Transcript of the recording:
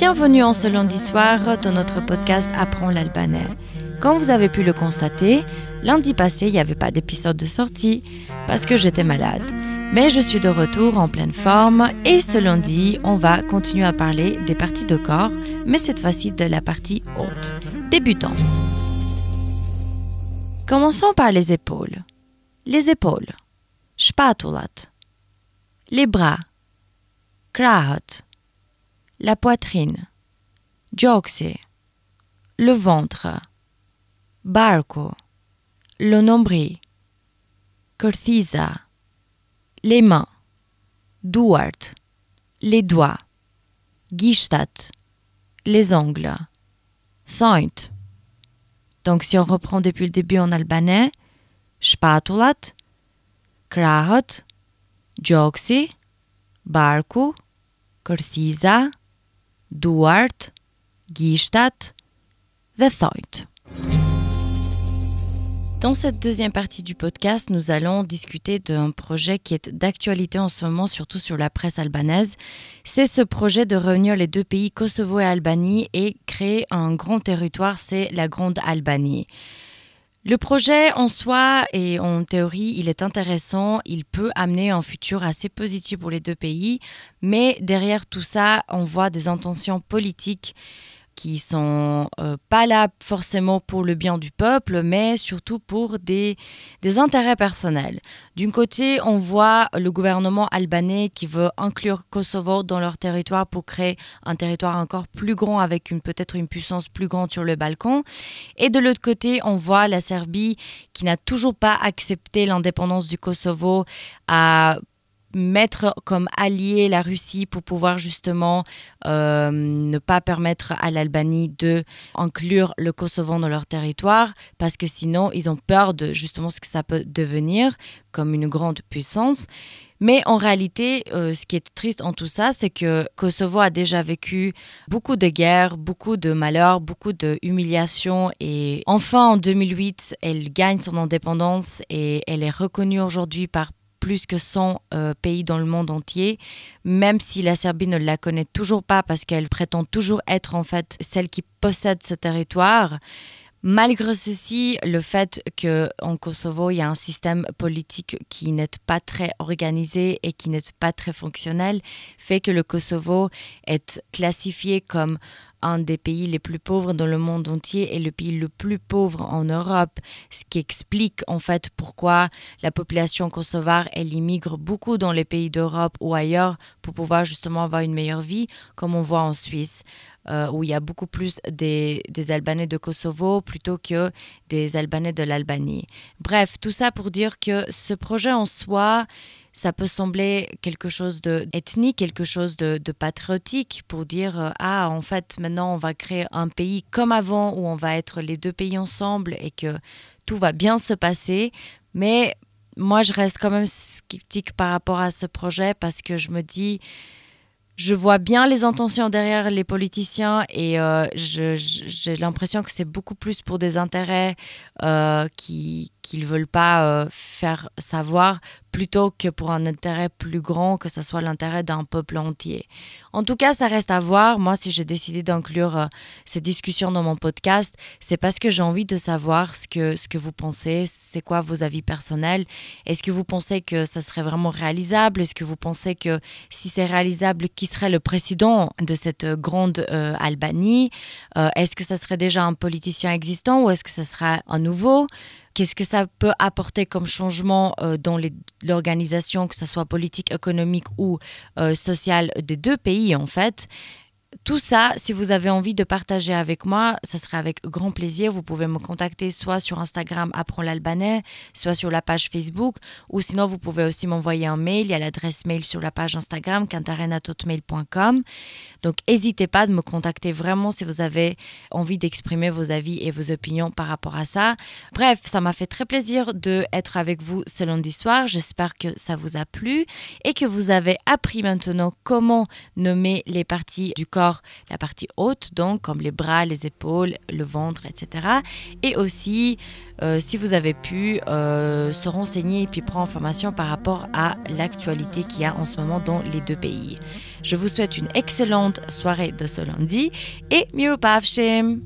Bienvenue en ce lundi soir dans notre podcast Apprends l'albanais. Comme vous avez pu le constater, lundi passé, il n'y avait pas d'épisode de sortie parce que j'étais malade. Mais je suis de retour en pleine forme et ce lundi, on va continuer à parler des parties de corps, mais cette fois-ci de la partie haute. Débutons. Commençons par les épaules. Les épaules. Spatulat. Les bras. Krahot. La poitrine. Gjoksi. Le ventre. Barco. Le nombril. Cortisa. Les mains. Duart. Les doigts. Gishtat. Les ongles. Thoint. Donc si on reprend depuis le début en albanais, shpatulat, krahët, gjoksi, barku, kërthiza, duart, gishtat dhe thojt. Dans cette deuxième partie du podcast, nous allons discuter d'un projet qui est d'actualité en ce moment, surtout sur la presse albanaise. C'est ce projet de réunir les deux pays, Kosovo et Albanie, et créer un grand territoire, c'est la Grande Albanie. Le projet en soi et en théorie, il est intéressant, il peut amener un futur assez positif pour les deux pays, mais derrière tout ça, on voit des intentions politiques qui sont euh, pas là forcément pour le bien du peuple, mais surtout pour des, des intérêts personnels. D'un côté, on voit le gouvernement albanais qui veut inclure Kosovo dans leur territoire pour créer un territoire encore plus grand avec une peut-être une puissance plus grande sur le Balkan. Et de l'autre côté, on voit la Serbie qui n'a toujours pas accepté l'indépendance du Kosovo à mettre comme allié la Russie pour pouvoir justement euh, ne pas permettre à l'Albanie de inclure le Kosovo dans leur territoire parce que sinon ils ont peur de justement ce que ça peut devenir comme une grande puissance. Mais en réalité, euh, ce qui est triste en tout ça, c'est que Kosovo a déjà vécu beaucoup de guerres, beaucoup de malheurs, beaucoup d'humiliations. Et enfin, en 2008, elle gagne son indépendance et elle est reconnue aujourd'hui par plus que 100 euh, pays dans le monde entier, même si la Serbie ne la connaît toujours pas parce qu'elle prétend toujours être en fait celle qui possède ce territoire. Malgré ceci, le fait qu'en Kosovo, il y a un système politique qui n'est pas très organisé et qui n'est pas très fonctionnel fait que le Kosovo est classifié comme un des pays les plus pauvres dans le monde entier et le pays le plus pauvre en Europe, ce qui explique en fait pourquoi la population kosovare elle immigre beaucoup dans les pays d'Europe ou ailleurs pour pouvoir justement avoir une meilleure vie, comme on voit en Suisse. Euh, où il y a beaucoup plus des, des, Albanais de Kosovo plutôt que des Albanais de l'Albanie. Bref, tout ça pour dire que ce projet en soi, ça peut sembler quelque chose d'ethnique, quelque chose de, de, patriotique pour dire euh, ah en fait maintenant on va créer un pays comme avant où on va être les deux pays ensemble et que tout va bien se passer. Mais moi je reste quand même sceptique par rapport à ce projet parce que je me dis je vois bien les intentions derrière les politiciens et euh, j'ai l'impression que c'est beaucoup plus pour des intérêts euh, qui qu'ils veulent pas euh, faire savoir plutôt que pour un intérêt plus grand, que ce soit l'intérêt d'un peuple entier. En tout cas, ça reste à voir. Moi, si j'ai décidé d'inclure euh, ces discussions dans mon podcast, c'est parce que j'ai envie de savoir ce que, ce que vous pensez, c'est quoi vos avis personnels. Est-ce que vous pensez que ça serait vraiment réalisable? Est-ce que vous pensez que si c'est réalisable, qui serait le président de cette grande euh, Albanie? Est-ce que ça serait déjà un politicien existant ou est-ce que ça sera un nouveau? Qu'est-ce que ça peut apporter comme changement euh, dans l'organisation, que ce soit politique, économique ou euh, sociale des deux pays en fait? Tout ça, si vous avez envie de partager avec moi, ça serait avec grand plaisir. Vous pouvez me contacter soit sur Instagram Apprends l'albanais, soit sur la page Facebook, ou sinon vous pouvez aussi m'envoyer un mail. Il y a l'adresse mail sur la page Instagram kantarenatotmail.com. Donc n'hésitez pas de me contacter vraiment si vous avez envie d'exprimer vos avis et vos opinions par rapport à ça. Bref, ça m'a fait très plaisir d'être avec vous ce lundi soir. J'espère que ça vous a plu et que vous avez appris maintenant comment nommer les parties du corps la partie haute, donc comme les bras, les épaules, le ventre, etc. Et aussi, euh, si vous avez pu euh, se renseigner et puis prendre information par rapport à l'actualité qu'il y a en ce moment dans les deux pays. Je vous souhaite une excellente soirée de ce lundi et Miropavshim!